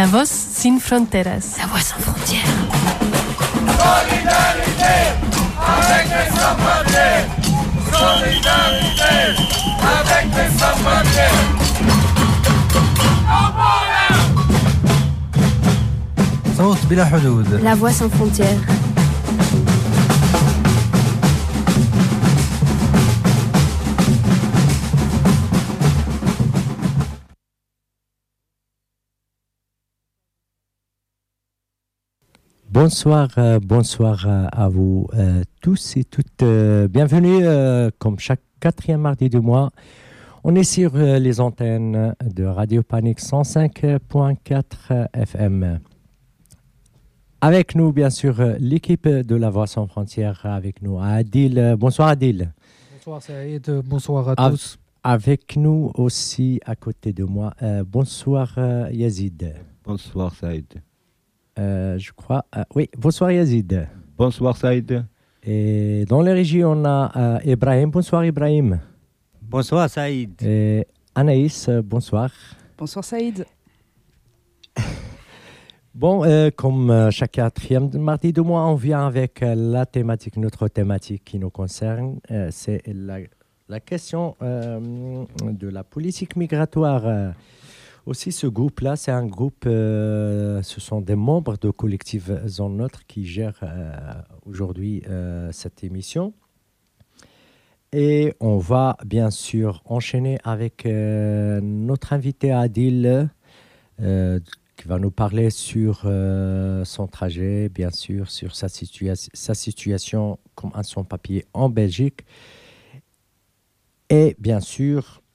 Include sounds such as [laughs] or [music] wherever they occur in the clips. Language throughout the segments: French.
La Voz Sin Fronteras. La Voix sans frontières. Solidarité avec les sans-frontières. Solidarité avec les sans-frontières. La Voix sans frontières. Bonsoir, euh, bonsoir euh, à vous euh, tous et toutes. euh, bienvenue, euh, comme chaque quatrième mardi du mois. On est sur euh, les antennes de Radio Panique 105.4 FM. Avec nous, bien sûr, l'équipe de La Voix sans frontières. Avec nous, Adil. Bonsoir, Adil. Bonsoir Saïd, bonsoir à Ah. tous. Avec nous aussi, à côté de moi, euh, bonsoir, Yazid. Bonsoir Saïd. Euh, je crois. euh, oui, bonsoir, Yazid. Bonsoir Saïd. Et dans les régies, on a euh, Ibrahim. Bonsoir Ibrahim. Bonsoir Saïd. Et Anaïs, bonsoir. Bonsoir Saïd. [laughs] Bon, euh, comme euh, chaque quatrième mardi du mois, on vient avec euh, la thématique, notre thématique qui nous concerne. Euh, C'est la, la question euh, de la politique migratoire. Aussi, ce groupe-là, c'est un groupe, euh, ce sont des membres de collectif Zone Neutre qui gèrent euh, aujourd'hui euh, cette émission. Et on va bien sûr enchaîner avec notre invité Adil, qui va nous parler sur son trajet, bien sûr, sur sa, situa- sa situation comme un sans-papier en Belgique. Et bien sûr,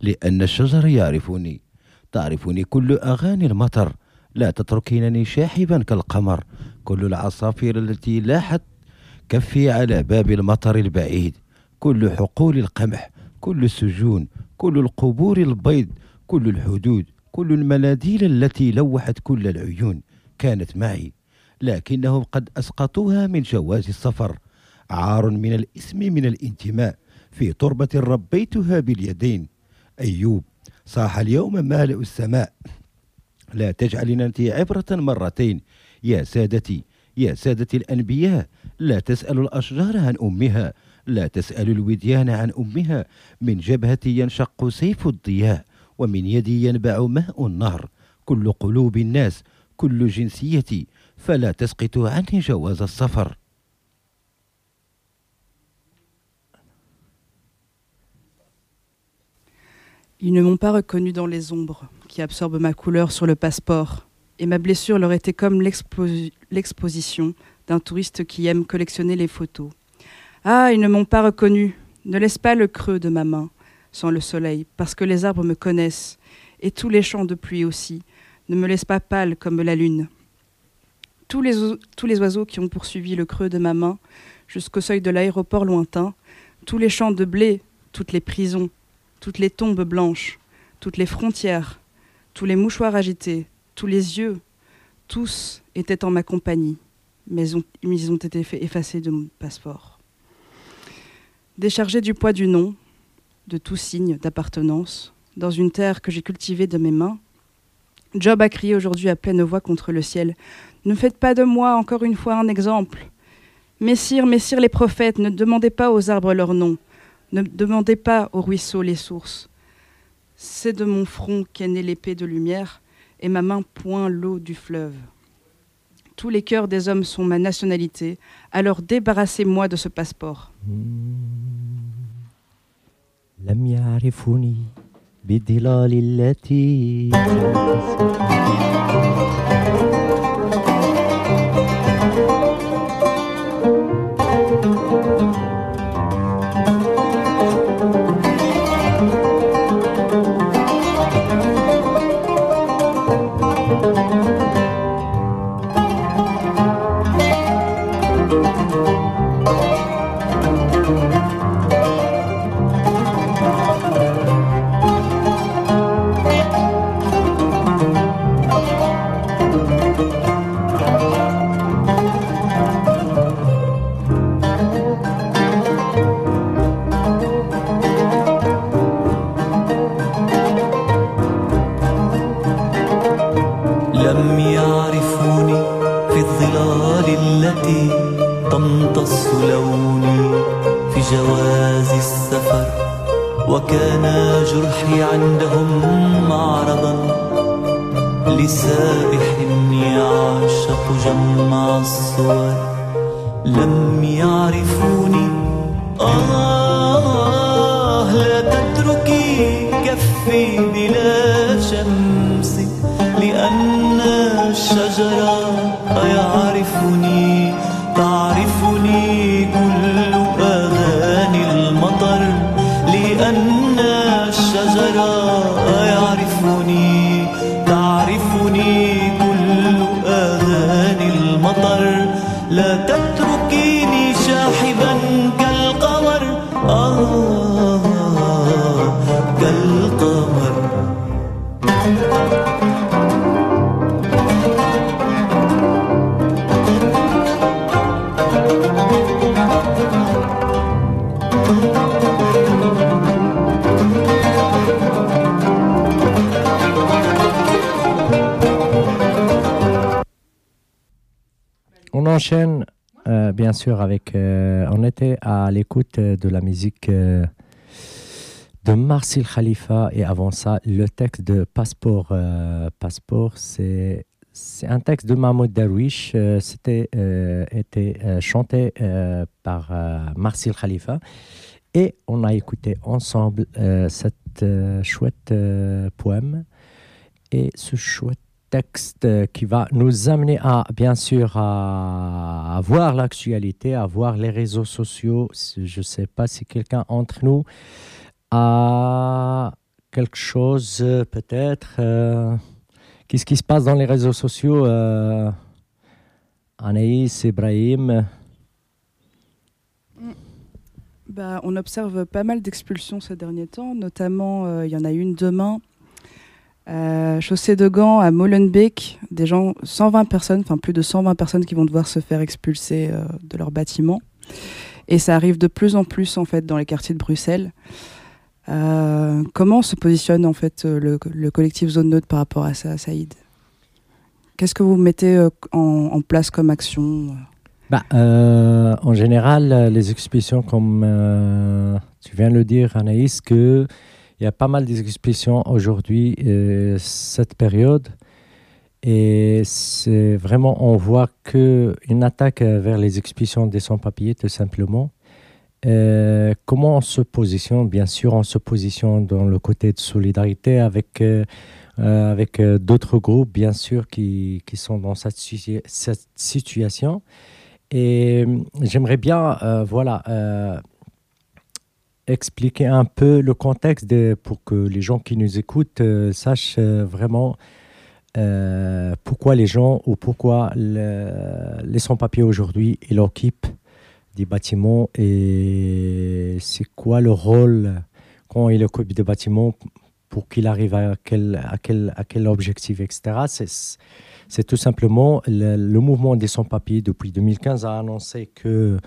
لأن الشجر يعرفني. تعرفني كل أغاني المطر. لا تتركينني شاحبا كالقمر. كل العصافير التي لاحت كفي على باب المطر البعيد. كل حقول القمح كل السجون كل القبور البيض كل الحدود كل المناديل التي لوحت كل العيون كانت معي. لكنهم قد أسقطوها من جواز السفر. عار من الإسم من الانتماء. في تربة ربيتها باليدين. أيوب. صاح اليوم مالئ السماء. لا تجعلنا انت عبرة مرتين. يا سادتي يا سادتي الأنبياء لا تسأل الأشجار عن أمها لا تسأل الوديان عن أمها. من جبهتي ينشق سيف الضياء ومن يدي ينبع ماء النهر. كل قلوب الناس كل جنسيتي فلا تسقطوا عني جواز السفر. Ils ne m'ont pas reconnu dans les ombres qui absorbent ma couleur sur le passeport. Et ma blessure leur était comme l'expo- l'exposition d'un touriste qui aime collectionner les photos. Ah, ils ne m'ont pas reconnu. Ne laisse pas le creux de ma main sans le soleil, parce que les arbres me connaissent, et tous les champs de pluie aussi. Ne me laisse pas pâle comme la lune. Tous les oiseaux qui ont poursuivi le creux de ma main jusqu'au seuil de l'aéroport lointain, tous les champs de blé, toutes les prisons, toutes les tombes blanches, toutes les frontières, tous les mouchoirs agités, tous les yeux, tous étaient en ma compagnie, mais ils ont été effacés de mon passeport. Déchargé du poids du nom, de tout signe d'appartenance, dans une terre que j'ai cultivée de mes mains, Job a crié aujourd'hui à pleine voix contre le ciel Ne faites pas de moi encore une fois un exemple. Messire, messire les prophètes, ne demandez pas aux arbres leur nom, ne demandez pas aux ruisseaux les sources. C'est de mon front qu'est née l'épée de lumière, et ma main point l'eau du fleuve. Tous les cœurs des hommes sont ma nationalité, alors débarrassez-moi de ce passeport. لم يعرفوني بالظلال التي soul. Sûr, avec. euh, on était à l'écoute euh, de la musique euh, de Marcel Khalifa et avant ça, le texte de Passeport. Passeport, c'est. C'est un texte de Mahmoud Darwish. C'était été chanté par Marcel Khalifa. Et on a écouté ensemble cette chouette poème et ce chouette texte qui va nous amener à, bien sûr, à, voir l'actualité, à voir les réseaux sociaux. Je ne sais pas si quelqu'un entre nous a quelque chose, peut-être. euh, Qu'est-ce qui se passe dans les réseaux sociaux euh, Anaïs, Ibrahim Bah, on observe pas mal d'expulsions ces derniers temps, notamment euh, il y en a une demain, euh, chaussée de Gand à Molenbeek, des gens, 120 personnes, enfin plus de 120 personnes qui vont devoir se faire expulser euh, de leur bâtiment. Et ça arrive de plus en plus en fait dans les quartiers de Bruxelles. Euh, comment se positionne en fait le, le collectif Zone Neutre par rapport à ça, Saïd? Qu'est-ce que vous mettez en, place comme action? Bah, en général, les expulsions, comme tu viens de le dire, Anaïs, que il y a pas mal d'expulsions aujourd'hui, euh, cette période. Et c'est vraiment, on voit que une attaque vers les expulsions des sans-papiers, tout simplement. Euh, comment on se positionne? Bien sûr, on se positionne dans le côté de solidarité avec, euh, avec d'autres groupes, bien sûr, qui, qui sont dans cette, cette situation. Et j'aimerais bien, voilà, expliquer un peu le contexte pour que les gens qui nous écoutent euh, sachent euh, vraiment euh, pourquoi les gens ou pourquoi le- les sans-papiers aujourd'hui ils occupent des bâtiments et c'est quoi le rôle quand ils occupent des bâtiments pour qu'ils arrivent à quel, à quel, à quel objectif, etc. C'est, tout simplement le, mouvement des sans-papiers depuis 2015 a annoncé que,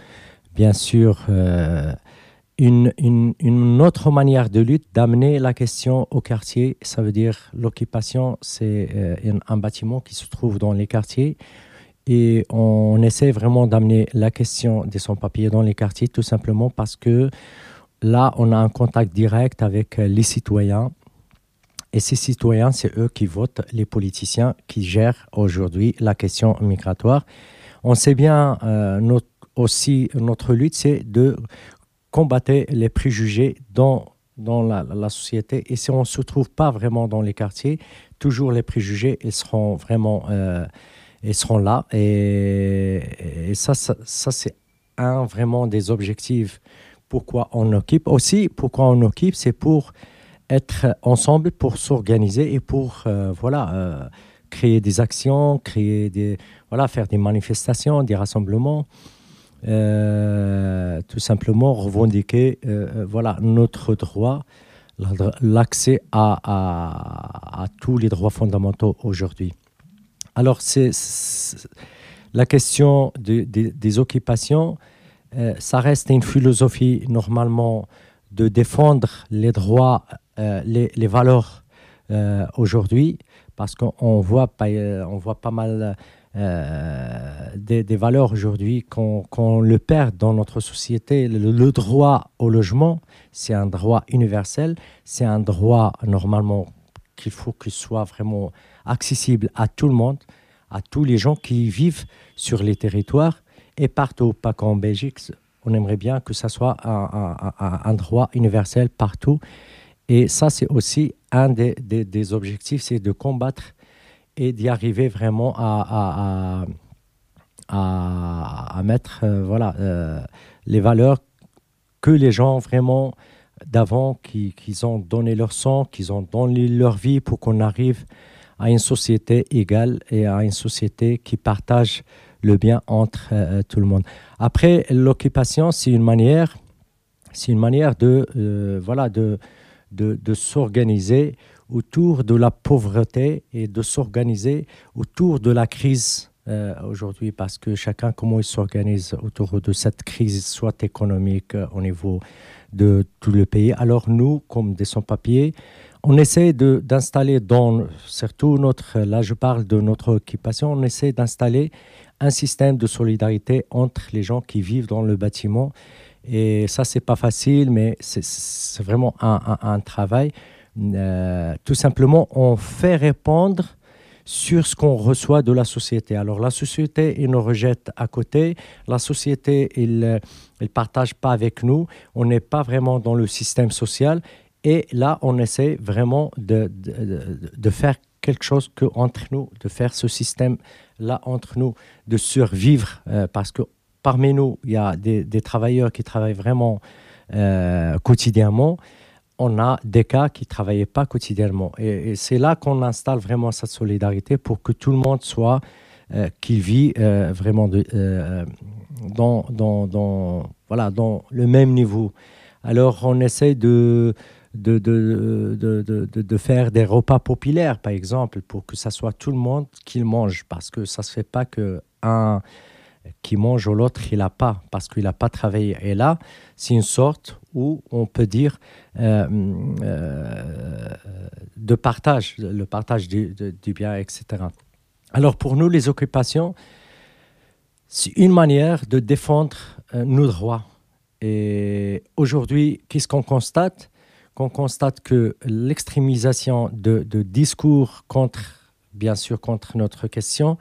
bien sûr, une, une, autre manière de lutte, d'amener la question au quartier, ça veut dire l'occupation, c'est euh, un, un bâtiment qui se trouve dans les quartiers. Et on essaie vraiment d'amener la question des sans-papiers dans les quartiers, tout simplement parce que là, on a un contact direct avec euh, les citoyens. Et ces citoyens, c'est eux qui votent les politiciens qui gèrent aujourd'hui la question migratoire. On sait bien euh, notre- aussi, notre lutte, c'est de combattre les préjugés dans, dans la, société. Et si on ne se trouve pas vraiment dans les quartiers, toujours les préjugés, ils seront vraiment euh, ils seront là. Et, ça, ça, c'est un vraiment des objectifs pourquoi on occupe? Aussi, pourquoi on occupe, c'est pour être ensemble, pour s'organiser et pour euh, voilà, euh, créer des actions, créer des, voilà, faire des manifestations, des rassemblements. Euh, tout simplement revendiquer euh, voilà, notre droit, l'accès à, à, tous les droits fondamentaux aujourd'hui. Alors, c'est la question des occupations, ça reste une philosophie normalement de défendre les droits, les, les, valeurs aujourd'hui, parce qu'on voit, on voit pas mal euh, des, valeurs aujourd'hui qu'on le perd dans notre société. Le, droit au logement, c'est un droit universel, c'est un droit normalement qu'il faut qu'il soit vraiment accessible à tout le monde, à tous les gens qui vivent sur les territoires et partout, pas qu'en Belgique. On aimerait bien que ça soit un, droit universel partout. Et ça, c'est aussi un des, des objectifs, c'est de combattre et d'y arriver vraiment à, à, à, mettre euh, voilà, euh, les valeurs que les gens vraiment d'avant, qui, qui, ont donné leur sang, qui ont donné leur vie pour qu'on arrive à une société égale et à une société qui partage le bien entre euh, tout le monde. Après, l'occupation, c'est une manière, c'est une manière de, voilà, de, de, de s'organiser autour de la pauvreté et de s'organiser autour de la crise euh, aujourd'hui parce que chacun, comment il s'organise autour de cette crise, soit économique euh, au niveau de tout le pays. Alors nous, comme des sans-papiers, on essaie d'installer dans, surtout notre, là je parle de notre occupation, on essaie d'installer un système de solidarité entre les gens qui vivent dans le bâtiment. Et ça, c'est pas facile, mais c'est vraiment un, travail. Euh, tout simplement, on fait répondre sur ce qu'on reçoit de la société. Alors la société, il nous rejette à côté. La société, il ne euh, partage pas avec nous. On n'est pas vraiment dans le système social. Et là, on essaie vraiment de, de, faire quelque chose que entre nous, de faire ce système-là entre nous, de survivre. Euh, parce que parmi nous, il y a des, travailleurs qui travaillent vraiment quotidiennement on a des cas qui ne travaillaient pas quotidiennement. Et, c'est là qu'on installe vraiment cette solidarité pour que tout le monde soit, euh, qui vit euh, vraiment euh, dans, dans, voilà, dans le même niveau. Alors on essaie de, de, de, de, de, faire des repas populaires, par exemple, pour que ça soit tout le monde qui mange, parce que ça ne se fait pas que un qui mange ou l'autre, il n'a pas, parce qu'il n'a pas travaillé. Et là, c'est une sorte où on peut dire euh, euh, de partage, le partage du, bien, etc. Alors pour nous, les occupations, c'est une manière de défendre euh, nos droits. Et aujourd'hui, qu'est-ce qu'on constate? Qu'on constate que l'extrémisation de, discours contre, bien sûr, contre notre question,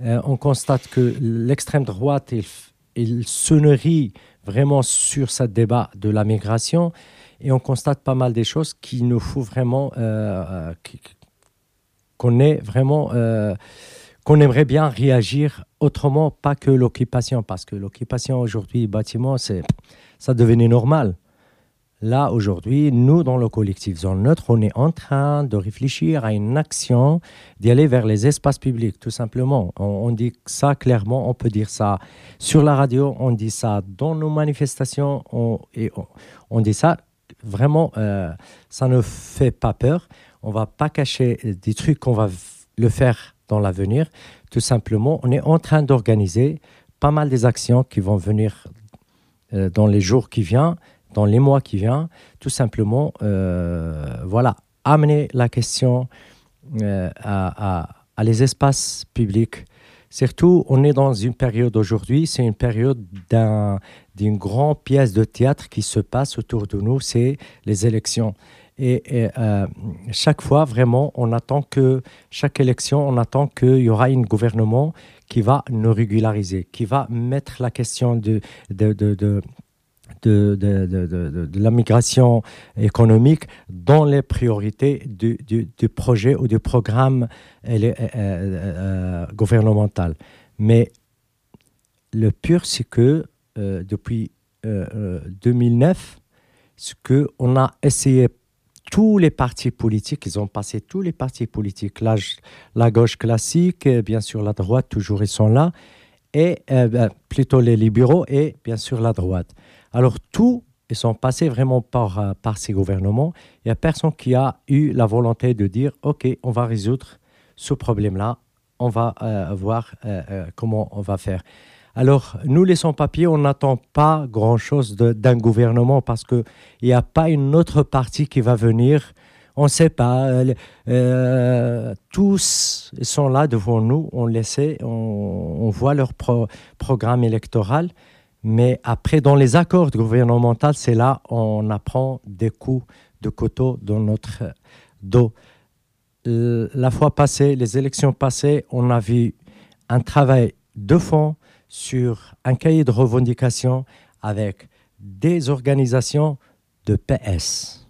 on constate que l'extrême droite, il, se nourrit vraiment sur ce débat de la migration et on constate pas mal des choses qui nous faut vraiment euh, euh, qu'on est vraiment qu'on aimerait bien réagir autrement, pas que l'occupation, parce que l'occupation aujourd'hui, bâtiment, c'est ça devenait normal. Là, aujourd'hui, nous, dans le collectif Zone Neutre, on est en train de réfléchir à une action d'y aller vers les espaces publics, tout simplement. On, dit ça clairement, on peut dire ça sur la radio, on dit ça dans nos manifestations, on, et on, dit ça vraiment, euh, ça ne fait pas peur. On va pas cacher des trucs qu'on va le faire dans l'avenir. Tout simplement, on est en train d'organiser pas mal des actions qui vont venir euh, dans les jours qui viennent dans les mois qui viennent, tout simplement, euh, voilà, amener la question euh, à, les espaces publics. Surtout, on est dans une période aujourd'hui, c'est une période d'une grande pièce de théâtre qui se passe autour de nous, c'est les élections. Et, euh, chaque fois, vraiment, on attend que, chaque élection, on attend qu'il y aura un gouvernement qui va nous régulariser, qui va mettre la question de, de de, de, la migration économique dans les priorités du, projet ou du programme euh, euh, euh, gouvernemental. Mais le pur, c'est que depuis 2009, ce que on a essayé tous les partis politiques, ils ont passé tous les partis politiques, la, gauche classique, bien sûr la droite, toujours ils sont là, et ben, plutôt les libéraux et bien sûr la droite. Alors tout ils sont passés vraiment par, euh, par ces gouvernements. Il n'y a personne qui a eu la volonté de dire, OK, on va résoudre ce problème-là, on va euh, voir euh, comment on va faire. Alors, nous, les sans-papiers, on n'attend pas grand-chose d'un gouvernement parce qu'il n'y a pas une autre partie qui va venir. On ne sait pas. tous sont là devant nous, on les sait, on, voit leur pro- programme électoral. Mais après, dans les accords gouvernementaux, c'est là on apprend des coups de couteau dans notre dos. La fois passée, les élections passées, on a vu un travail de fond sur un cahier de revendications avec des organisations de PS,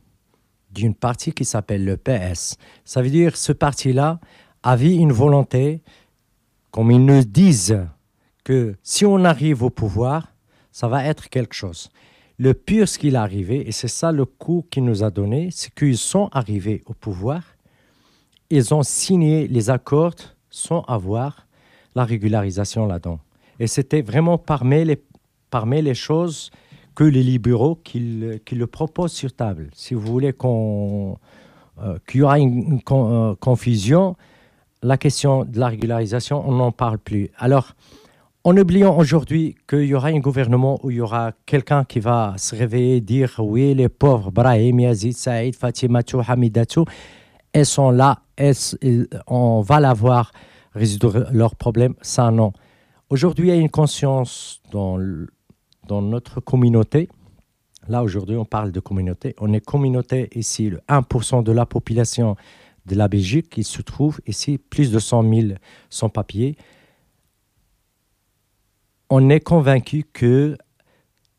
d'une partie qui s'appelle le PS. Ça veut dire ce parti-là avait une volonté, comme ils nous disent, que si on arrive au pouvoir, ça va être quelque chose. Le pire, ce qu'il est arrivé, et c'est ça le coup qu'il nous a donné, c'est qu'ils sont arrivés au pouvoir, ils ont signé les accords sans avoir la régularisation là-dedans. Et c'était vraiment parmi les, parmi les choses que les libéraux qui, le- proposent sur table. Si vous voulez qu'on, euh, qu'il y aura une, euh, confusion, la question de la régularisation, on n'en parle plus. Alors, en oubliant aujourd'hui qu'il y aura un gouvernement où il y aura quelqu'un qui va se réveiller et dire oui, les pauvres, Brahim, Yazid, Saïd, Fatimatou, Hamidatou, elles sont là, elles- on va l'avoir, résoudre leurs problèmes, ça non. Aujourd'hui, il y a une conscience dans, dans notre communauté. Là, aujourd'hui, on parle de communauté. On est communauté ici, le 1% de la population de la Belgique qui se trouve ici, plus de 100 000 sans-papiers on est convaincu que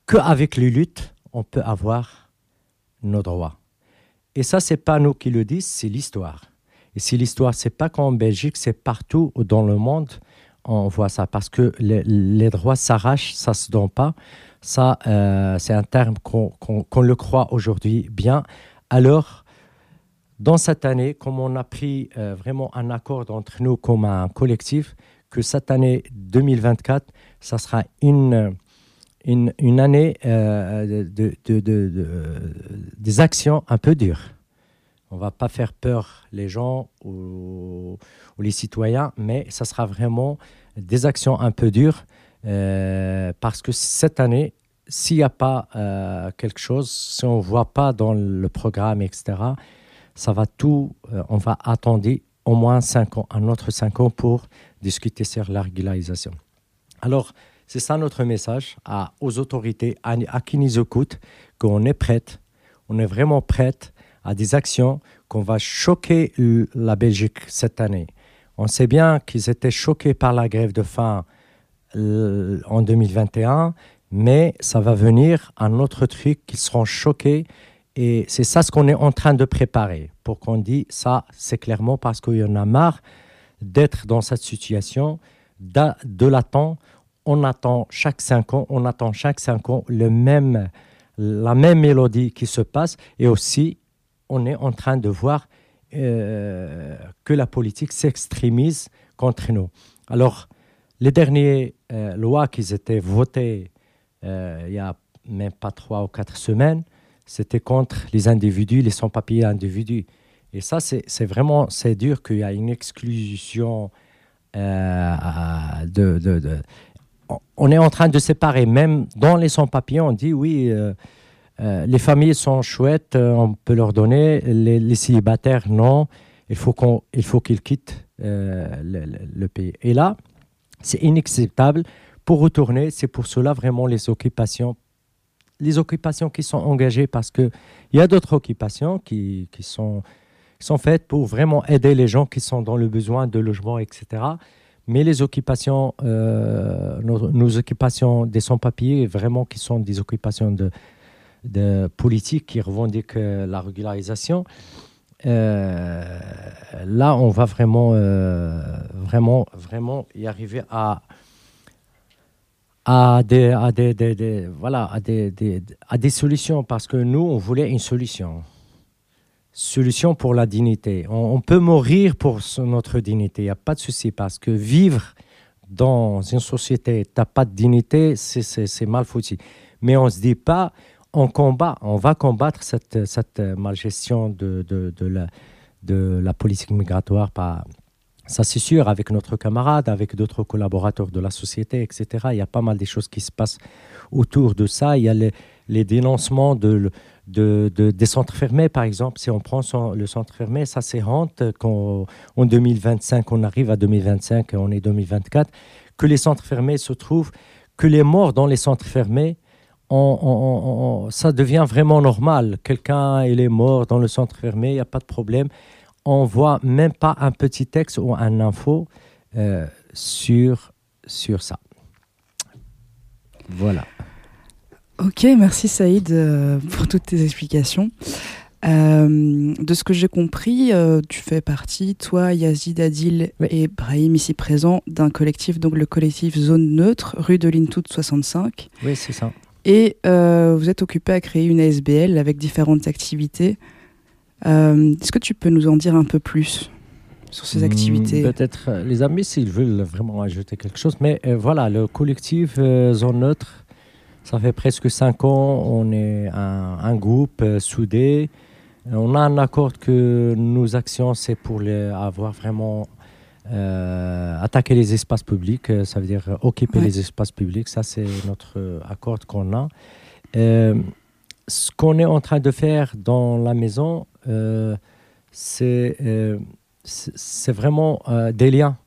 qu'avec les luttes, on peut avoir nos droits. Et ça, c'est pas nous qui le disent, c'est l'histoire. Et si l'histoire, c'est pas qu'en Belgique, c'est partout dans le monde, on voit ça. Parce que les, droits s'arrachent, ça se donne pas. Ça, euh, c'est un terme qu'on le croit aujourd'hui bien. Alors, dans cette année, comme on a pris euh, vraiment un accord entre nous comme un collectif, que cette année 2024, ça sera une, une, une année euh, de, de- de- de- des actions un peu dures. On va pas faire peur les gens ou, les citoyens, mais ça sera vraiment des actions un peu dures euh, parce que cette année, s'il n'y a pas euh, quelque chose, si on ne voit pas dans le programme, etc., ça va tout, on va attendre au moins cinq ans, un autre cinq ans pour discuter sur la régularisation. Alors, c'est ça notre message aux autorités, à, à qui nous écoutent, qu'on est prête, on est vraiment prête à des actions, qu'on va choquer la Belgique cette année. On sait bien qu'ils étaient choqués par la grève de faim en 2021, mais ça va venir un autre truc qu'ils seront choqués. Et c'est ça ce qu'on est en train de préparer pour qu'on dise ça, c'est clairement parce qu'il y en a marre d'être dans cette situation, de l'attendre. On attend chaque cinq ans, on attend chaque cinq ans le même, la même mélodie qui se passe. Et aussi, on est en train de voir euh, que la politique s'extrémise contre nous. Alors, les dernières euh, lois qui étaient votées euh, il y a même pas trois ou quatre semaines, c'était contre les individus, les sans-papiers individus. Et ça, c'est vraiment, c'est dur qu'il y a une exclusion de- on- est en train de séparer, même dans les sans-papiers, on dit oui, euh, euh, les familles sont chouettes, euh, on peut leur donner, les, célibataires, non, il faut qu'ils quittent euh, le, pays. Et là, c'est inacceptable. Pour retourner, c'est pour cela vraiment les occupations les occupations qui sont engagées parce qu'il y a d'autres occupations qui, sont, sont faites pour vraiment aider les gens qui sont dans le besoin de logement, etc. Mais les occupations, euh, nos, nos occupations des sans-papiers, vraiment qui sont des occupations de, de politiques qui revendiquent euh, la régularisation, euh, là, on va vraiment, vraiment, vraiment y arriver à, à des, à des, voilà, à des- à des solutions parce que nous, on voulait une solution. Solution pour la dignité. On, peut mourir pour notre dignité, il n'y a pas de souci parce que vivre dans une société, tu n'as pas de dignité, c'est- mal foutu. Mais on ne se dit pas, on combat, on va combattre cette, cette malgestion de, de, la, de la politique migratoire. Ça, c'est sûr, avec notre camarade, avec d'autres collaborateurs de la société, etc. Il y a pas mal de choses qui se passent autour de ça. Il y a les, les dénoncements de, de, de- des centres fermés, par exemple. Si on prend le centre fermé, ça c'est honte qu'en en 2025, on arrive à 2025, on est 2024, que les centres fermés se trouvent, que les morts dans les centres fermés, ça devient vraiment normal. Quelqu'un, est mort dans le centre fermé, il n'y a pas de problème. On voit même pas un petit texte ou un info euh, sur, sur ça. Voilà. Ok, merci Saïd euh, pour toutes tes explications. Euh, de ce que j'ai compris, euh, tu fais partie, toi, Yazid Adil Oui. et Brahim, ici présents, d'un collectif, donc le collectif Zone Neutre, rue de l'Intout 65. Oui, c'est ça. Et vous êtes occupé à créer une ASBL avec différentes activités. Est-ce que tu peux nous en dire un peu plus sur ces Hmm, activités? Peut-être les amis, s'ils veulent vraiment ajouter quelque chose. Mais voilà, le collectif Zone Neutre, ça fait presque cinq ans. On est un, un groupe euh, soudé. On a un accord que nos actions, c'est pour les, avoir vraiment euh, attaquer les espaces publics. euh, Ça veut dire occuper Ouais. les espaces publics. Ça, c'est notre accord qu'on a. Euh, ce qu'on est en train de faire dans la maison, c'est vraiment des liens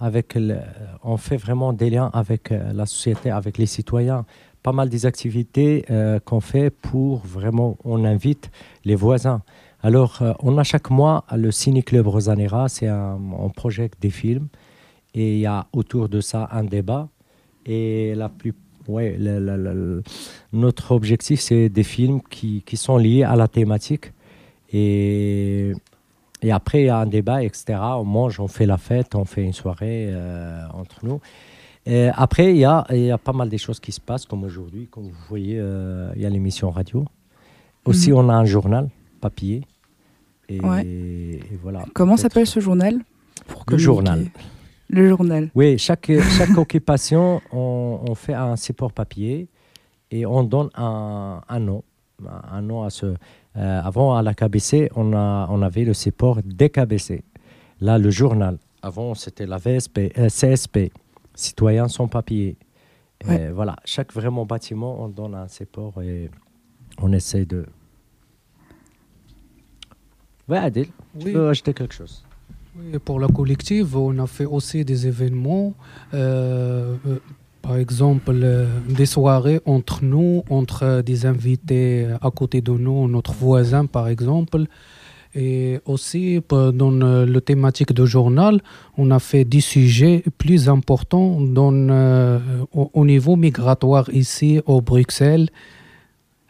avec le- on fait vraiment des liens avec la société, avec les citoyens. Pas mal des activités euh, qu'on fait pour vraiment, on invite les voisins. Alors, euh, on a chaque mois le Ciné Club Rosanera, c'est un, on projette des films et il y a autour de ça un débat. Et la plus, ouais, notre objectif, c'est des films qui, qui sont liés à la thématique. Et, et après, il y a un débat, etc. On mange, on fait la fête, on fait une soirée euh, entre nous. Et après, il y a, il y a pas mal de choses qui se passent, comme aujourd'hui, comme vous voyez, euh, il y a l'émission radio. Aussi, Mhm. on a un journal papier. Et, Ouais. et voilà. Comment s'appelle ce journal Pour Le journal. Le journal. Oui, chaque, chaque [laughs] occupation, on, on fait un support papier et on donne un, un nom. Un nom à ce. euh, avant, à la KBC, on, a, on avait le support DKBC. Là, le journal. Avant, c'était la VSP, euh, CSP, Citoyens sans papier. Ouais. Et voilà, chaque vraiment bâtiment, on donne un support et on essaie de. Ouais, Adil, tu Oui. veux ajouter quelque chose? Oui, pour la collective, on a fait aussi des événements. euh, euh, par exemple, euh, des soirées entre nous, entre euh, des invités à côté de nous, notre voisin par exemple. Et aussi, pe- dans euh, le thématique de journal, on a fait des sujets plus importants dans, euh, au, au niveau migratoire ici, au Bruxelles.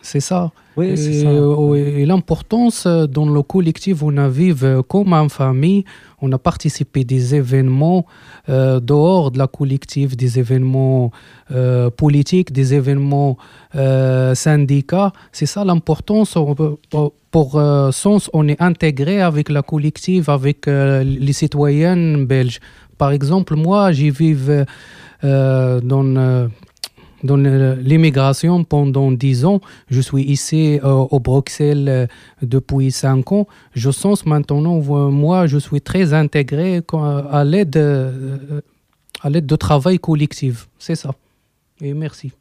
C'est ça. Oui, c'est Et, ça. euh, et l'importance euh, dans le collectif, on a vécu comme en famille, on a participé des événements euh, dehors de la collective, des événements euh, politiques, des événements euh, syndicats. C'est ça l'importance. Pour, pour, euh, sens, on est intégré avec la collective, avec euh, les citoyennes belges. Par exemple, moi, j'y vive euh, dans euh, dans l'immigration pendant 10 ans. Je suis ici euh, au Bruxelles euh, depuis 5 ans. Je sens maintenant, euh, moi, je suis très intégré à l'aide à l'aide de travail collectif. C'est ça. Et merci.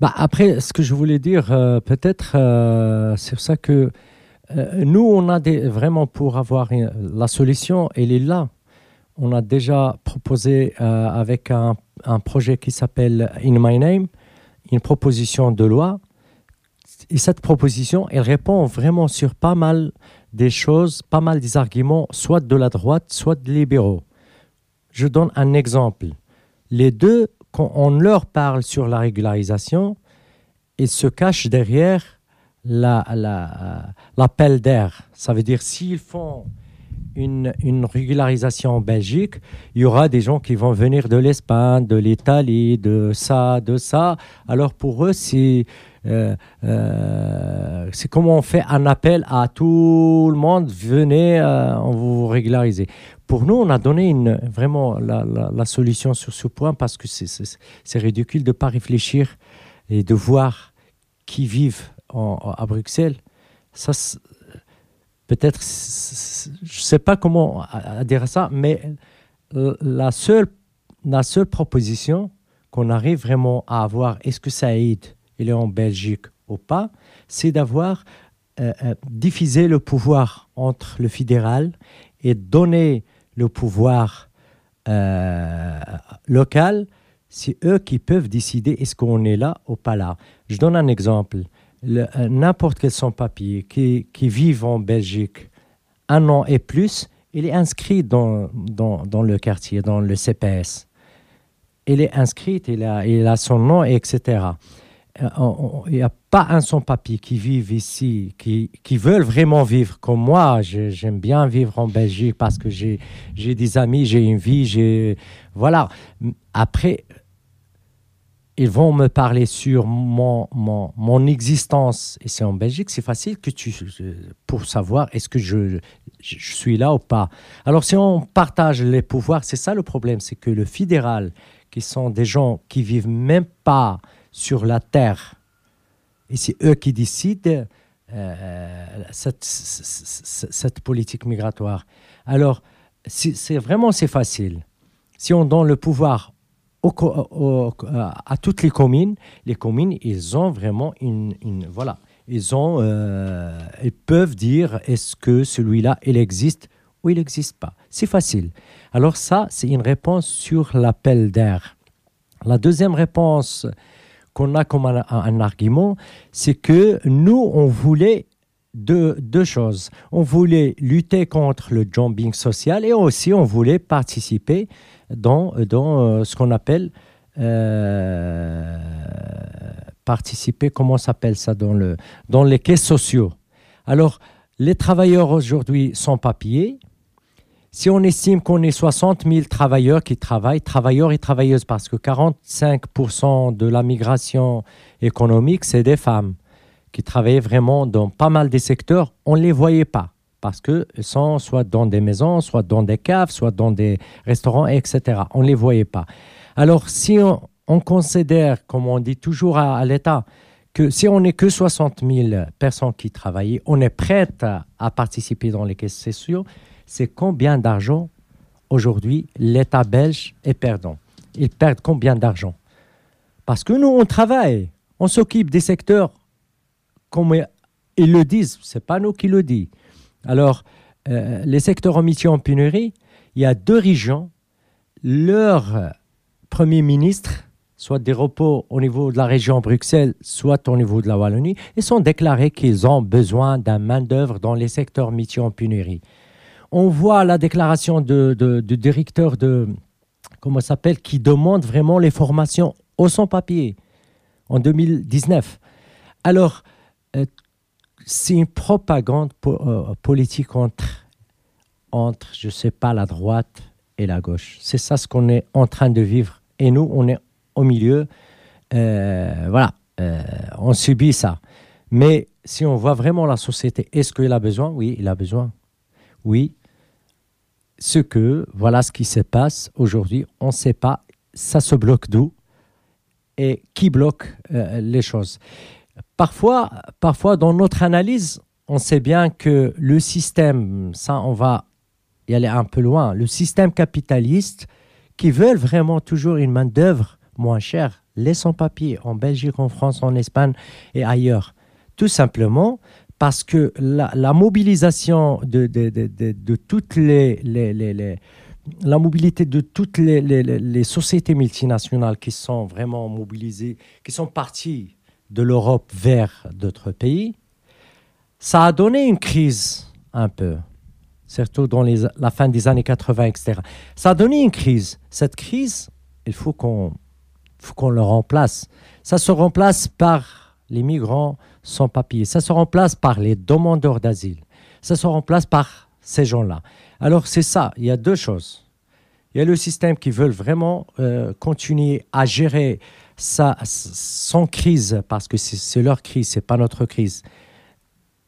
Bah, après, ce que je voulais dire, peut-être, c'est ça que nous, on a vraiment pour avoir la solution, elle est là. On a déjà proposé avec un, un projet qui s'appelle In My Name, une proposition de loi. Et cette proposition, elle répond vraiment sur pas mal des choses, pas mal des arguments, soit de la droite, soit des libéraux. Je donne un exemple. Les deux, quand on leur parle sur la régularisation, ils se cachent derrière la- la- l'appel d'air. Ça veut dire s'ils font une, régularisation en Belgique, il y aura des gens qui vont venir de l'Espagne, de l'Italie, de ça, de ça. Alors pour eux, c'est euh, euh, c'est comme on fait un appel à tout le monde, venez, euh, on vous régulariser. Pour nous, on a donné une, vraiment la, solution sur ce point parce que c'est- ridicule de ne pas réfléchir et de voir qui vivent en- à Bruxelles. Ça, peut-être, je ne sais pas comment dire ça, mais euh, la seule, la seule proposition qu'on arrive vraiment à avoir, est-ce que aide, il est en Belgique ou pas, c'est d'avoir euh, euh, diffusé le pouvoir entre le fédéral et donner le pouvoir local. C'est eux qui peuvent décider est-ce qu'on est là ou pas là. Je donne un exemple. Euh, N'importe quel sans-papier qui, qui vivent en Belgique un an et plus, il est inscrit dans, dans, dans le quartier, dans le CPS. Il est inscrit, il a, il a son nom, etc. Euh, Il n'y a pas un sans-papier qui vivent ici, qui, qui veulent vraiment vivre comme moi. J'aime bien vivre en Belgique parce que j'ai j'ai des amis, j'ai une vie, j'ai... Voilà. Après, ils vont me parler sur mon, mon, mon existence ici en Belgique, c'est facile que tu, pour savoir est-ce que je, je, suis là ou pas. Alors si on partage les pouvoirs, c'est ça le problème, c'est que le fédéral, qui sont des gens qui vivent même pas sur la terre, et c'est eux qui décident euh, cette, cette, politique migratoire. Alors, c'est c'est vraiment c'est facile. Si on donne le pouvoir au- à toutes les communes, les communes, ils ont vraiment une, voilà, ils ont, euh, ils peuvent dire est-ce que celui-là il existe ou il n'existe pas? C'est facile. Alors ça, c'est une réponse sur l'appel d'air. La deuxième réponse qu'on a comme un argument, c'est que nous, on voulait deux, choses. On voulait lutter contre le jumping social et aussi on voulait participer dans, dans euh, ce qu'on appelle euh, participer, comment s'appelle ça, dans, le, dans les caisses sociaux. Alors, les travailleurs aujourd'hui sans papier, si on estime qu'on est 60 000 travailleurs qui travaillent, travailleurs et travailleuses, parce que 45% de la migration économique, c'est des femmes qui travaillaient vraiment dans pas mal des secteurs, on ne les voyait pas parce qu'elles sont soit dans des maisons, soit dans des caves, soit dans des restaurants, etc. On ne les voyait pas. Alors, si on, on considère, comme on dit toujours à, l'État, que si on n'est que 60 000 personnes qui travaillent, on est prête à, à participer dans les caisses sociaux, c'est combien d'argent aujourd'hui l'État belge est perdant? Ils perdent combien d'argent? Parce que nous, on travaille, on s'occupe des secteurs comme ils le disent, c'est pas nous qui le disons. Alors, euh, les secteurs en mission en pénurie, il y a deux régions, leur premier ministre, soit des repos au niveau de la région Bruxelles, soit au niveau de la Wallonie, ils sont déclarés qu'ils ont besoin d'un main-d'œuvre dans les secteurs mission en pénurie. On voit la déclaration de, du directeur de, comment s'appelle, qui demande vraiment les formations au sans-papier en 2019. Alors, c'est une propagande euh, politique entre, entre, je sais pas, la droite et la gauche. C'est ça ce qu'on est en train de vivre. Et nous, on est au milieu. Euh, voilà, euh, on subit ça. Mais si on voit vraiment la société, est-ce qu'il a besoin? Oui, il a besoin. Oui. Ce que, voilà ce qui se passe aujourd'hui, on ne sait pas, ça se bloque d'où? Et qui bloque euh, les choses? Parfois, parfois, dans notre analyse, on sait bien que le système, ça, on va y aller un peu loin, le système capitaliste qui veulent vraiment toujours une main-d'œuvre moins chère, les sans-papiers en Belgique, en France, en Espagne et ailleurs. Tout simplement parce que la, mobilisation de, toutes les, la mobilité de toutes les sociétés multinationales qui sont vraiment mobilisées, qui sont parties de l'Europe vers d'autres pays, ça a donné une crise un peu, surtout dans la fin des années 80, etc. Ça a donné une crise. Cette crise, il faut qu'on qu'on le remplace. Ça se remplace par les migrants sans papier. Ça se remplace par les demandeurs d'asile. Ça se remplace par ces gens-là. Alors c'est ça, il y a deux choses. Il y a le système qui veut vraiment euh, continuer à gérer sans crise, parce que c'est leur crise, c'est pas notre crise,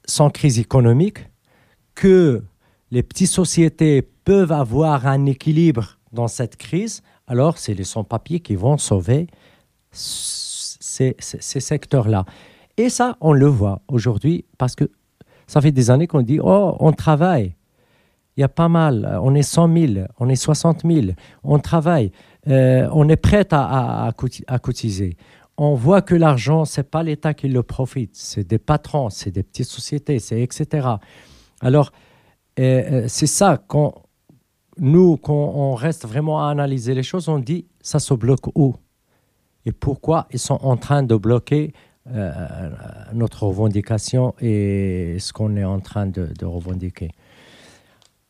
sans crise économique, que les petites sociétés peuvent avoir un équilibre dans cette crise, alors c'est les sans-papiers qui vont sauver ces, ces secteurs-là. Et ça, on le voit aujourd'hui parce que ça fait des années qu'on dit, oh, on travaille. Il y a pas mal, on est 100 000, on est 60 000, on travaille, euh, on est prêt à, cotiser. On voit que l'argent, c'est pas l'État qui le profite, c'est des patrons, c'est des petites sociétés, c'est etc. Alors, euh, euh, c'est ça qu'on nous, quand on reste vraiment à analyser les choses, on dit ça se bloque où? Et pourquoi ils sont en train de bloquer notre revendication et ce qu'on est en train de, revendiquer?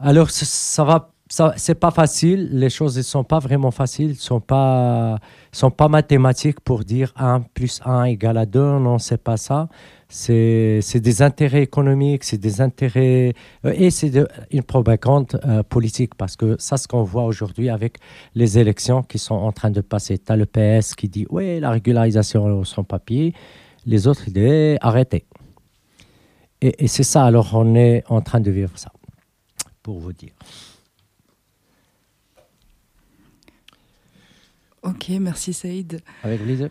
Alors, ça va, ça, c'est pas facile. Les choses ne sont pas vraiment faciles, sont pas, sont pas mathématiques pour dire 1 plus 1 égale à 2. Non, c'est pas ça. C'est, des intérêts économiques, c'est des intérêts euh, et c'est une propagande euh, politique parce que ça, ce qu'on voit aujourd'hui avec les élections qui sont en train de passer. Tu as le PS qui dit oui, la régularisation sans papier les autres ils disaient arrêtez. Et, c'est ça, alors on est en train de vivre ça, pour vous dire. Ok, merci Saïd. Avec plaisir.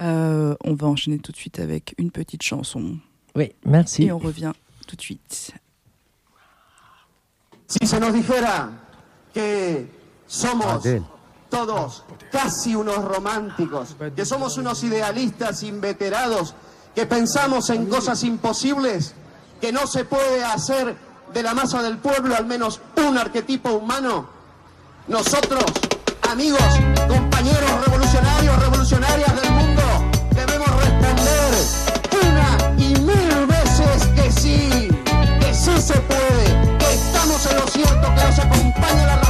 Euh, on va enchaîner tout de suite avec une petite chanson. Oui, merci. Et on revient tout de suite. Si se nos dijera que somos todos casi unos románticos, que somos unos idealistas inveterados, que pensamos en cosas imposibles, que no se puede hacer de la masa del pueblo al menos un arquetipo humano. Nosotros, amigos, compañeros revolucionarios, revolucionarias del mundo, debemos responder una y mil veces que sí, que sí se puede, que estamos en lo cierto, que nos acompaña la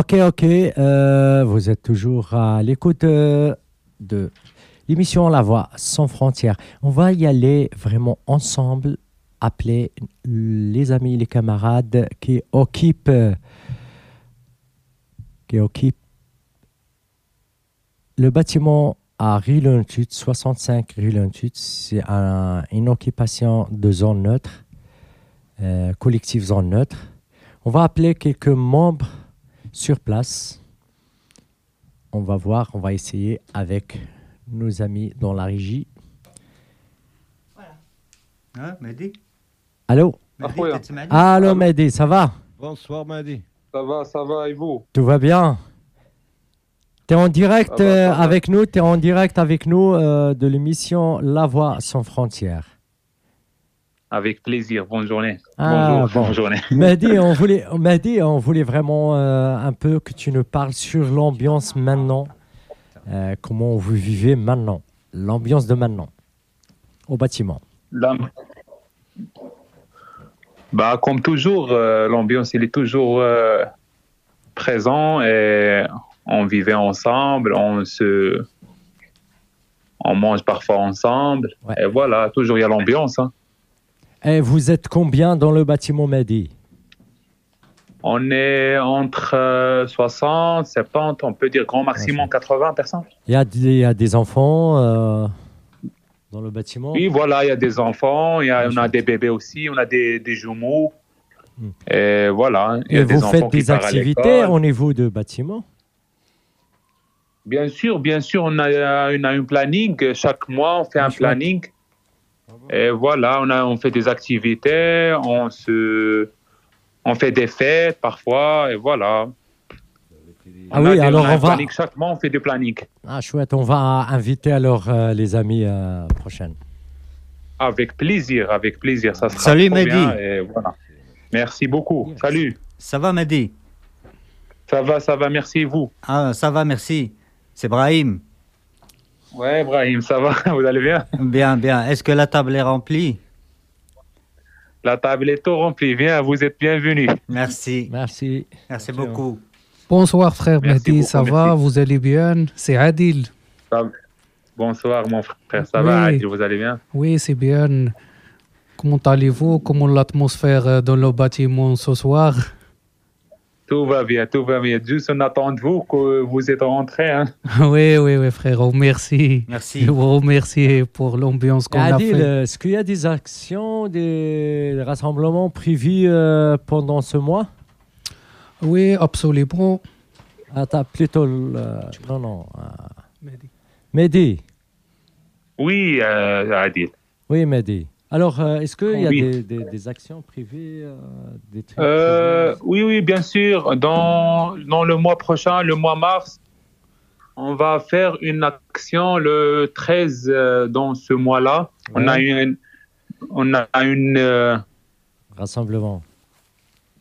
Ok, ok. euh, vous êtes toujours à l'écoute euh, de l'émission La Voix sans frontières. On va y aller vraiment ensemble, appeler les amis, les camarades qui occupent, qui occupent le bâtiment à Rilentut, 65 Rilentut. C'est un- une occupation de zone neutre, euh, collective zone neutre. On va appeler quelques membres sur place. On va voir, on va essayer avec nos amis dans la régie. Hein, Mehdi? Allô? Mehdi, Mehdi? Allô Mehdi, ça va? Bonsoir Madi. Ça va, ça va, et vous? Tout va bien Tu es en direct euh, ça va. avec nous, tu es en direct avec nous euh, de l'émission La Voix sans frontières. Avec plaisir. Bonne journée. Ah, Bonjour. bon. Bonne journée. [laughs] Mehdi, on voulait, Mehdi, on voulait vraiment euh, un peu que tu nous parles sur l'ambiance maintenant. Euh, comment vous vivez maintenant? L'ambiance de maintenant au bâtiment. Bah, comme toujours, euh, l'ambiance il est toujours présent et on vivait ensemble, on se, on mange parfois ensemble et voilà, toujours il y a l'ambiance. hein. Et vous êtes combien dans le bâtiment Mehdi? On est entre euh, 60, 70, on peut dire grand maximum 80 personnes. Il y, a des- il y a des enfants euh, dans le bâtiment? Oui, voilà, il y a des enfants, il y a, on a des bébés aussi, on a des, des jumeaux. Et voilà, il y a Et des vous enfants faites qui des activités au niveau de bâtiment? Bien sûr, bien sûr, on a, on a un planning. Chaque mois, on fait un planning. Et voilà, on, a, on fait des activités, on, se, on fait des fêtes parfois, et voilà. Ah On oui, des- alors on va-. Chaque mois, on fait des plannings. Ah chouette, on va inviter alors euh, les amis euh, prochaines. Avec plaisir, avec plaisir. Ça sera Salut, Mehdi. bien, et voilà. Merci beaucoup. Salut. Ça va, Mehdi? Ça va, ça va, merci et vous? Ah, ça va, merci. C'est Brahim. Ouais, Brahim, ça va, [laughs] vous allez bien? Bien, bien. Est-ce que la table est remplie? La table est tout remplie. Bien, vous êtes bienvenus. Merci. Merci. Merci beaucoup. Bonsoir frère Merci Mehdi, beaucoup, ça va? merci. Vous allez bien? C'est Adil. Ça- Bonsoir, mon frère. Ça va. Adil, vous allez bien? Oui, c'est bien. Comment allez-vous? Comment l'atmosphère euh, dans le bâtiment ce soir? Tout va bien, tout va bien. Juste on attend de vous que vous êtes rentrés. Hein. [laughs] Oui, oui, oui, frère. Oh, merci. Merci. Je vous remercie pour l'ambiance qu'on a Adil, fait. euh, est-ce qu'il y a des actions, des rassemblements prévus euh, pendant ce mois? Oui, absolument. Attends, plutôt. le- non, non. euh, Mehdi. Mehdi, Oui, euh, Adil. Oui, Mehdi. Alors, euh, est-ce qu'il y a Oui. des, des- des actions privées euh, des trucs Euh, oui, oui, bien sûr. Dans, dans le mois prochain, le mois mars, on va faire une action le 13 euh, dans ce mois-là. On a une, on a une, Rassemblement.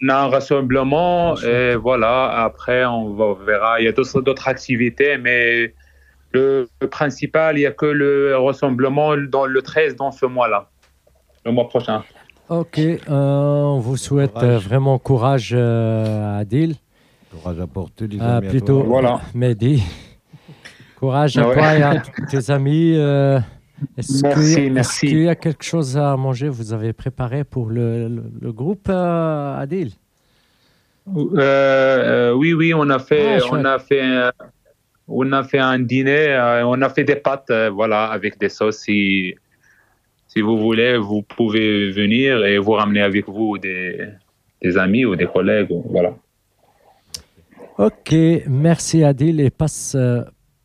on a un rassemblement et voilà. Après, on va- verra. Il y a d'autres activités, mais le, le principal, il y a que le rassemblement dans le 13 dans ce mois-là, le mois prochain. Ok, euh, on vous souhaite euh, vraiment courage euh, Adil. Courage à porter les Ah, amis plutôt toi. Voilà. Mehdi. Courage à Ouais. toi et à [laughs] tous tes amis. euh, est-ce Merci, qu'il y a- merci. Est-ce qu'il y a quelque chose à manger? Vous avez préparé pour le, le- le groupe euh, Adil? Euh, euh, oui, oui, on a fait, Ah, on a fait, un- on a fait un dîner, euh, on a fait des pâtes, euh, voilà, avec des sauces. Si vous voulez, vous pouvez venir et vous ramener avec vous des, des amis ou des collègues, voilà. Ok, merci Adil et passe,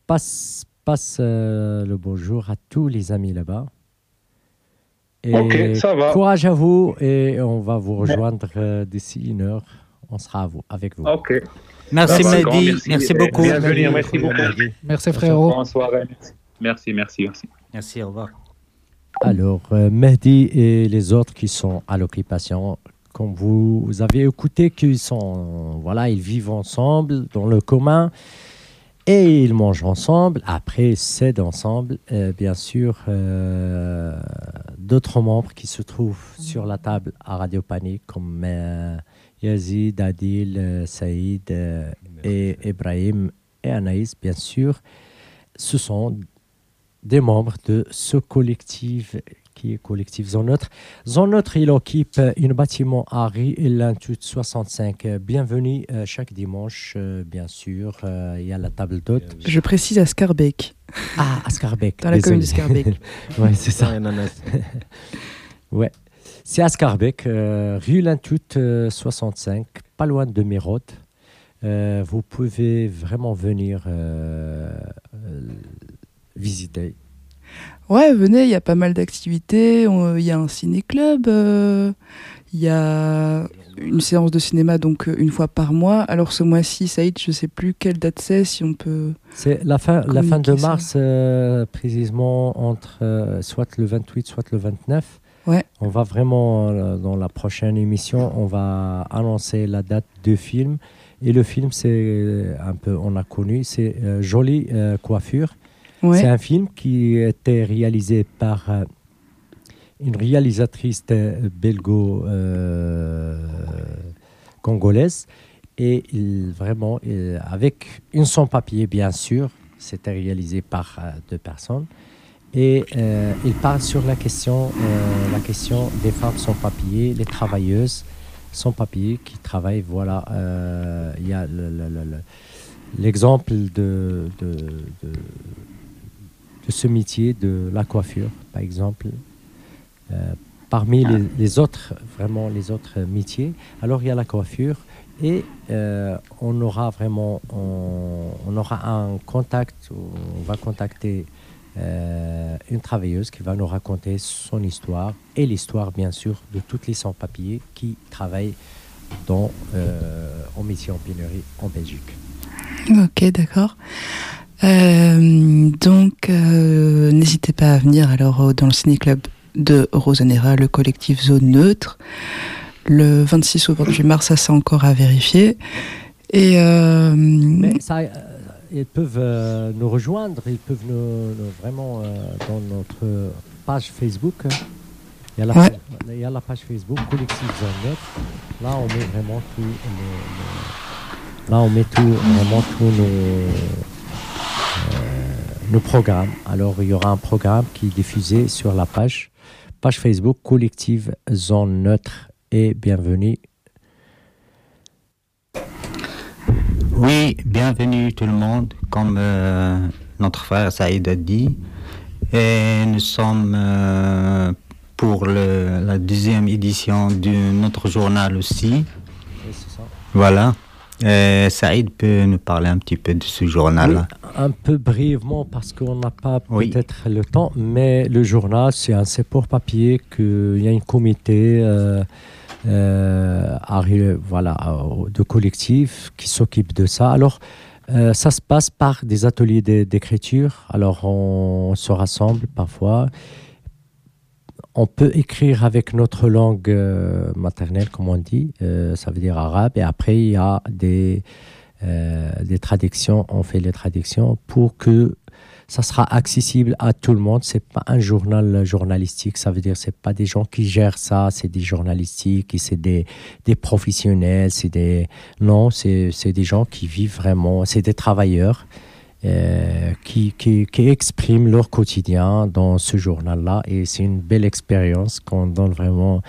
passe, passe euh, le bonjour à tous les amis là-bas. Et Ok, ça va. Courage à vous et on va vous rejoindre euh, d'ici une heure. On sera à vous, avec vous. Ok. Merci, Mehdi. Merci beaucoup. Bienvenue, merci beaucoup. Merci frérot. Bonne soirée. Merci, merci, merci. Merci, au revoir. Alors, euh, Mehdi et les autres qui sont à l'occupation, comme vous, avez écouté qu'ils sont, voilà, ils vivent ensemble dans le commun et ils mangent ensemble. Après, ils cèdent ensemble. Euh, bien sûr, euh, d'autres membres qui se trouvent sur la table à Radio Panique, comme Yazid, Adil, Saïd et Ibrahim et Anaïs, bien sûr, ce sont des membres de ce collectif qui est collectif Zone Neutre. Zone Neutre, il occupe un bâtiment à Lintut 65. Bienvenue euh, chaque dimanche, euh, bien sûr. Euh, Il y a la table d'hôte. Je précise à Scarbeck. Ah, à Scarbeck. Dans la commune de. Scarbeck. [laughs] ouais, c'est ça. [laughs] ouais. C'est à Scarbeck, euh, rue Lintut euh, 65, pas loin de Mérode. Euh, vous pouvez vraiment venir euh, euh, visiter. Ouais, venez, il y a pas mal d'activités. on- Il y a un ciné-club, euh, il y a une séance de cinéma donc euh, une fois par mois. Alors ce mois-ci, Saïd, je sais plus quelle date c'est, si on peut. C'est la fin, la fin de mars, euh, précisément entre euh, soit le 28, soit le 29. Ouais. On va vraiment, euh, dans la prochaine émission, on va annoncer la date du film. Et le film, c'est un peu, on a connu, c'est euh, Jolie euh, coiffure. C'est un film qui était réalisé par euh, une réalisatrice euh, belgo-congolaise. et il, vraiment, avec une sans-papier, bien sûr, c'était réalisé par euh, deux personnes. Et euh, il parle sur la question, euh, la question des femmes sans papier, les travailleuses sans papier qui travaillent. Voilà, euh, il y a le- le- le- le- l'exemple de, de ce métier de la coiffure, par exemple. Euh, parmi les, les autres, vraiment les autres métiers, alors il y a la coiffure et euh, on aura vraiment, on, on aura un contact, on va contacter euh, une travailleuse qui va nous raconter son histoire et l'histoire bien sûr de toutes les sans-papiers qui travaillent dans, en métier en pénurie en Belgique. Ok, d'accord. Euh, donc, euh, n'hésitez pas à venir alors euh, dans le ciné-club de Rosanera, le collectif Zone Neutre, le 26 au 28 mars, ça c'est encore à vérifier. Et euh, Mais ça, ils peuvent nous rejoindre, ils peuvent nous, nous- vraiment dans notre page Facebook. Il y, a la, Ouais. il y a la page Facebook Collectif Zone Neutre. Là, on met vraiment tout. là, on met tout, vraiment tous nos, euh, nos programmes. Alors, il y aura un programme qui est diffusé sur la page, page Facebook Collective Zone Neutre. Et bienvenue. Oui, bienvenue tout le monde, comme euh, notre frère Saïd a dit. Et nous sommes euh, pour le- la deuxième édition de notre journal aussi. Oui, c'est ça. Voilà. Euh, Saïd peut nous parler un petit peu de ce journal-là. Oui, un peu brièvement parce qu'on n'a pas peut-être le temps, mais le journal, c'est un support papier qu'il y a un comité euh, euh, voilà, de collectif qui s'occupe de ça. Alors, euh, ça se passe par des ateliers d'écriture. Alors, on se rassemble parfois on peut écrire avec notre langue maternelle, comme on dit, ça veut dire arabe, et après il y a des, euh, des traductions, on fait les traductions pour que ça sera accessible à tout le monde. C'est pas un journal journalistique, ça veut dire c'est pas des gens qui gèrent ça, c'est des journalistiques, c'est des, des professionnels, c'est des non, c'est des gens qui vivent vraiment, c'est des travailleurs. Euh, qui, qui, qui, expriment leur quotidien dans ce journal-là. Et c'est une belle expérience qu'on donne vraiment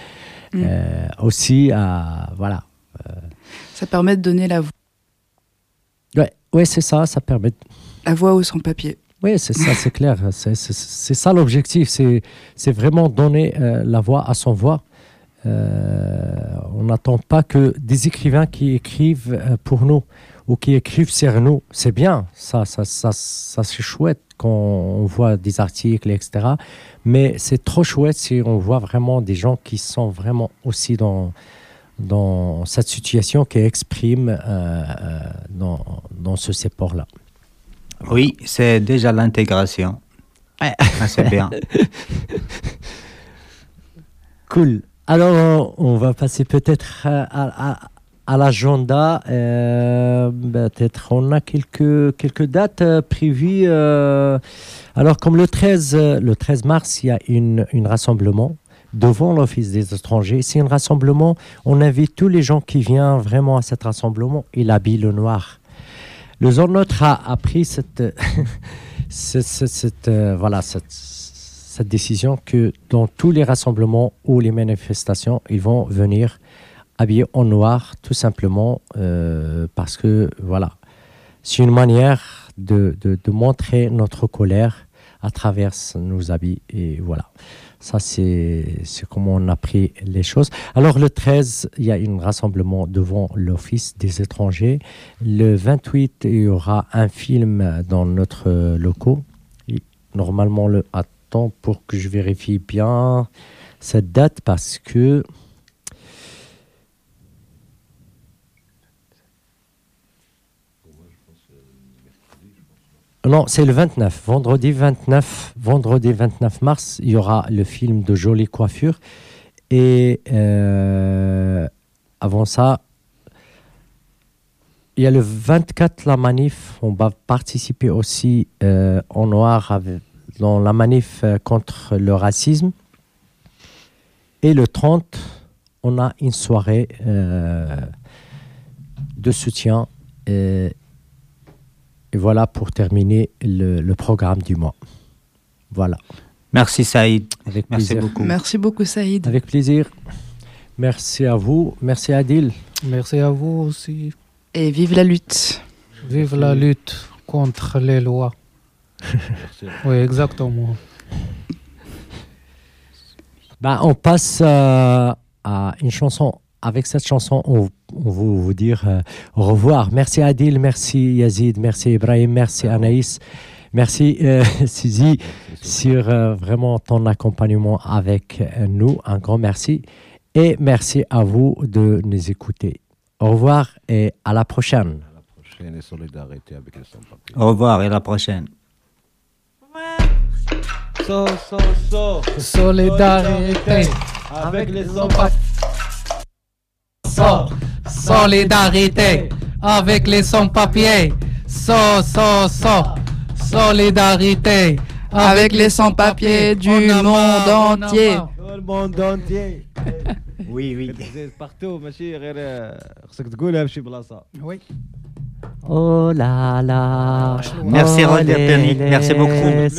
mm. euh, aussi à. Voilà. Euh. Ça permet de donner la voix. Ouais c'est ça, ça permet. La voix au sans-papier. Oui, c'est ça, c'est clair. [laughs] C'est ça l'objectif, c'est vraiment donner la voix à son voix. on n'attend pas que des écrivains qui écrivent pour nous ou qui écrivent sur nous. C'est bien, ça, ça, ça, ça c'est chouette quand on voit des articles, etc. Mais c'est trop chouette si on voit vraiment des gens qui sont vraiment aussi dans, dans cette situation, qui expriment euh, euh, dans, dans ce support-là. Oui, c'est déjà l'intégration. Ah, c'est [laughs] bien. cool. Alors, on va passer peut-être à, à l'agenda, euh, peut-être on a quelques, quelques dates prévues. Euh, alors, comme le 13, le 13 mars, il y a une, une rassemblement devant l'Office des étrangers. C'est un rassemblement, on invite tous les gens qui viennent vraiment à cet rassemblement. Il habille le noir. Le zone a, pris cette, [laughs] cette, voilà, cette, décision que dans tous les rassemblements ou les manifestations, ils vont venir habillé en noir, tout simplement euh, parce que, voilà, c'est une manière de, de, montrer notre colère à travers nos habits. Et voilà, ça c'est comment on a pris les choses. Alors le 13, il y a un rassemblement devant l'Office des étrangers. Le 28, il y aura un film dans notre locaux. normalement, le, attends pour que je vérifie bien cette date parce que... Non, c'est le 29. Vendredi 29, vendredi 29 mars, il y aura le film de Jolie Coiffure. Et euh, avant ça, il y a le 24, la manif. On va participer aussi euh, en noir dans la manif euh, contre le racisme. Et le 30, on a une soirée de soutien. Et voilà pour terminer le, programme du mois. Voilà. Merci Saïd. Avec Merci beaucoup. Merci beaucoup Saïd. Avec plaisir. Merci à vous. Merci Adil. Merci à vous aussi. Et vive la lutte. Vive la lutte contre les lois. oui, exactement. Ben, on passe euh, à une chanson avec cette chanson, on, veut vous dire euh, au revoir. Merci Adil, merci Yazid, merci Ibrahim, merci Anaïs, merci euh, [laughs] Sizi sur euh, vraiment ton accompagnement avec nous. Un grand merci. Et merci à vous de nous écouter. Au revoir et à la prochaine. Au revoir et à la prochaine. Solidarité avec les solidarité avec les sans-papiers. So, so, so, solidarité avec les sans-papiers du monde entier. le monde entier. oui, oui. [laughs] partout, Oui. Oh là là. Merci oh Merci beaucoup.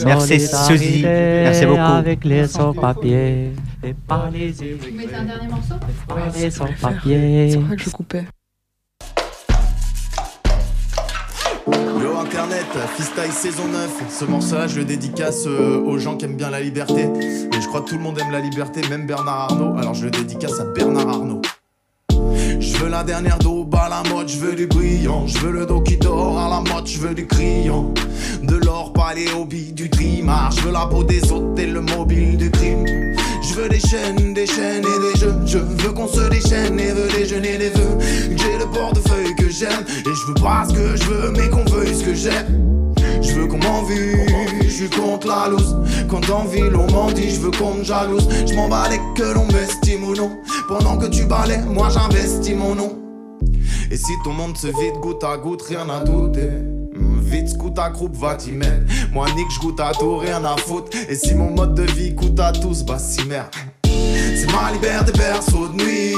Merci Suzy. Merci beaucoup. Avec les sans-papiers. Et pas les Vous mettez un dernier morceau? Les sans-papiers. C'est vrai que je coupais. Yo Internet, Freestyle saison 9 Ce morceau-là je le dédicace euh, aux gens qui aiment bien la liberté Et je crois que tout le monde aime la liberté, même Bernard Arnault Alors je le dédicace à Bernard Arnault Je veux la dernière d'eau l'aube à la mode, je veux du brillant. Je veux le dos qui dort à la mode, je veux du criant. De l'or, les hobbies, du trimar. Je veux la peau des autres et le mobile du crime. Je veux des chaînes, des chaînes et des jeux. Je veux qu'on se déchaîne et veut déjeuner des vœux. J'ai le portefeuille que j'aime. Et je veux pas ce que je veux, mais qu'on veuille ce que j'aime. Veux qu'on m'envie, je suis contre la loose. Quand en ville on m'en dit, je veux qu'on me jalouse. Je m'en balais que l'on m'estime ou non. Pendant que tu balais, moi j'investis mon nom. Et si ton monde se vide goutte à goutte, rien à douter. Hmm, Vite, scout à groupe, va t'y mettre. Moi, nique, je goûte à tout, rien à foutre. Et si mon mode de vie coûte à tous, bah si merde. C'est ma liberté perso de nuit.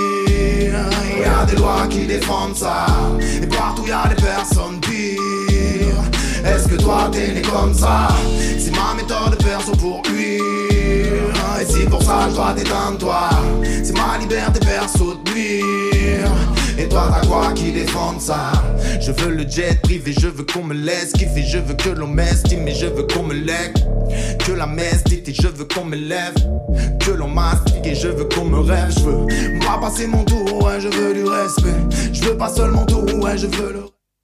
Y a des lois qui défendent ça. Et partout y a des personnes pires. Est-ce que toi t'es né comme ça? C'est ma méthode perso pour huir. Et si pour ça je dois t'éteindre toi. C'est ma liberté perso de nuire. Et toi t'as quoi qui défendent ça? Je veux le jet privé, je veux qu'on me laisse kiffer, je veux que l'on m'estime et je veux qu'on me lègue. Que la messe dit et je veux qu'on me lève. Que l'on mastique et je veux qu'on me rêve. Je veux pas passer mon tour, ouais, je veux du respect. Je veux pas seulement tout, ouais, je veux le.